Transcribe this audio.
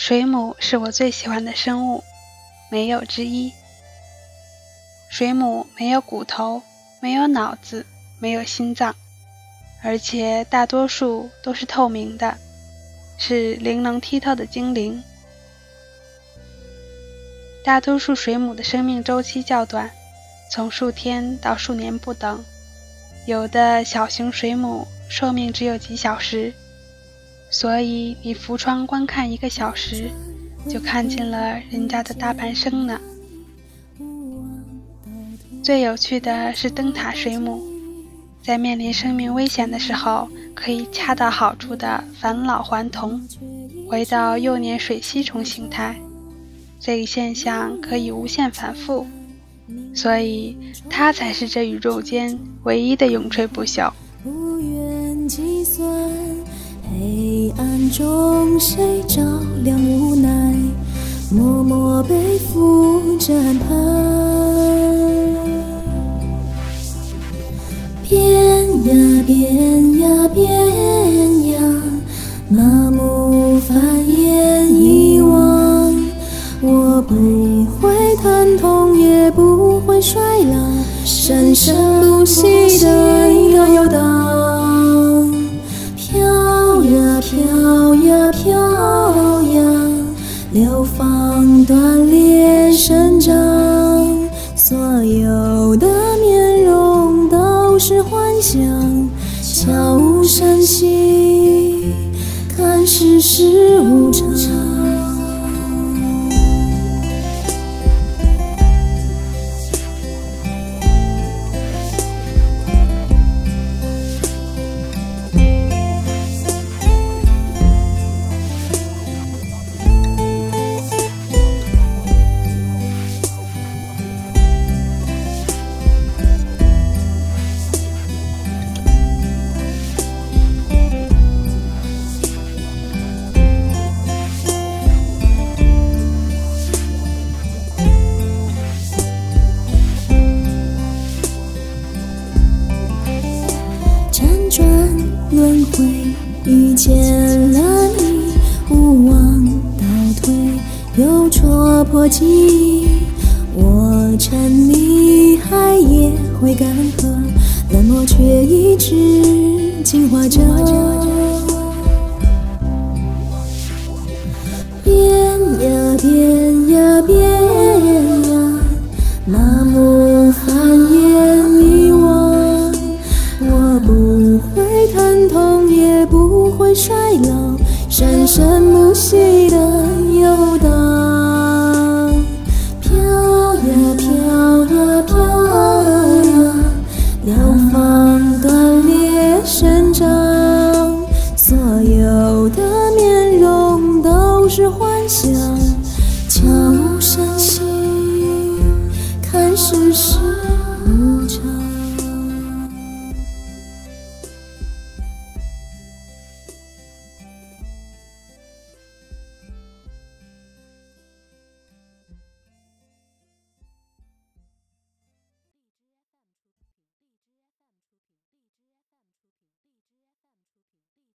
水母是我最喜欢的生物，没有之一。水母没有骨头，没有脑子，没有心脏，而且大多数都是透明的，是灵能剔透的精灵。大多数水母的生命周期较短，从数天到数年不等。有的小型水母寿命只有几小时，所以你扶窗观看一个小时，就看见了人家的大半生呢。最有趣的是灯塔水母，在面临生命危险的时候，可以恰到好处的返老还童，回到幼年水螅虫形态。这一现象可以无限反复，所以它才是这宇宙间唯一的永垂不朽。中谁照亮无奈，默默背负着安排。变呀变呀变呀，麻木繁衍遗忘。我不会疼痛，也不会衰老，生生不息的游荡，飘呀飘飘扬，流放断裂生长，所有的面容都是幻想，悄无声息，看世事无常。戳破记忆。我沉溺海也会干涸，冷漠却一直进化着。变呀变呀变呀，麻木繁衍遗忘，我不会疼痛，也不会衰老，生生不息生长所有的面容都是幻想。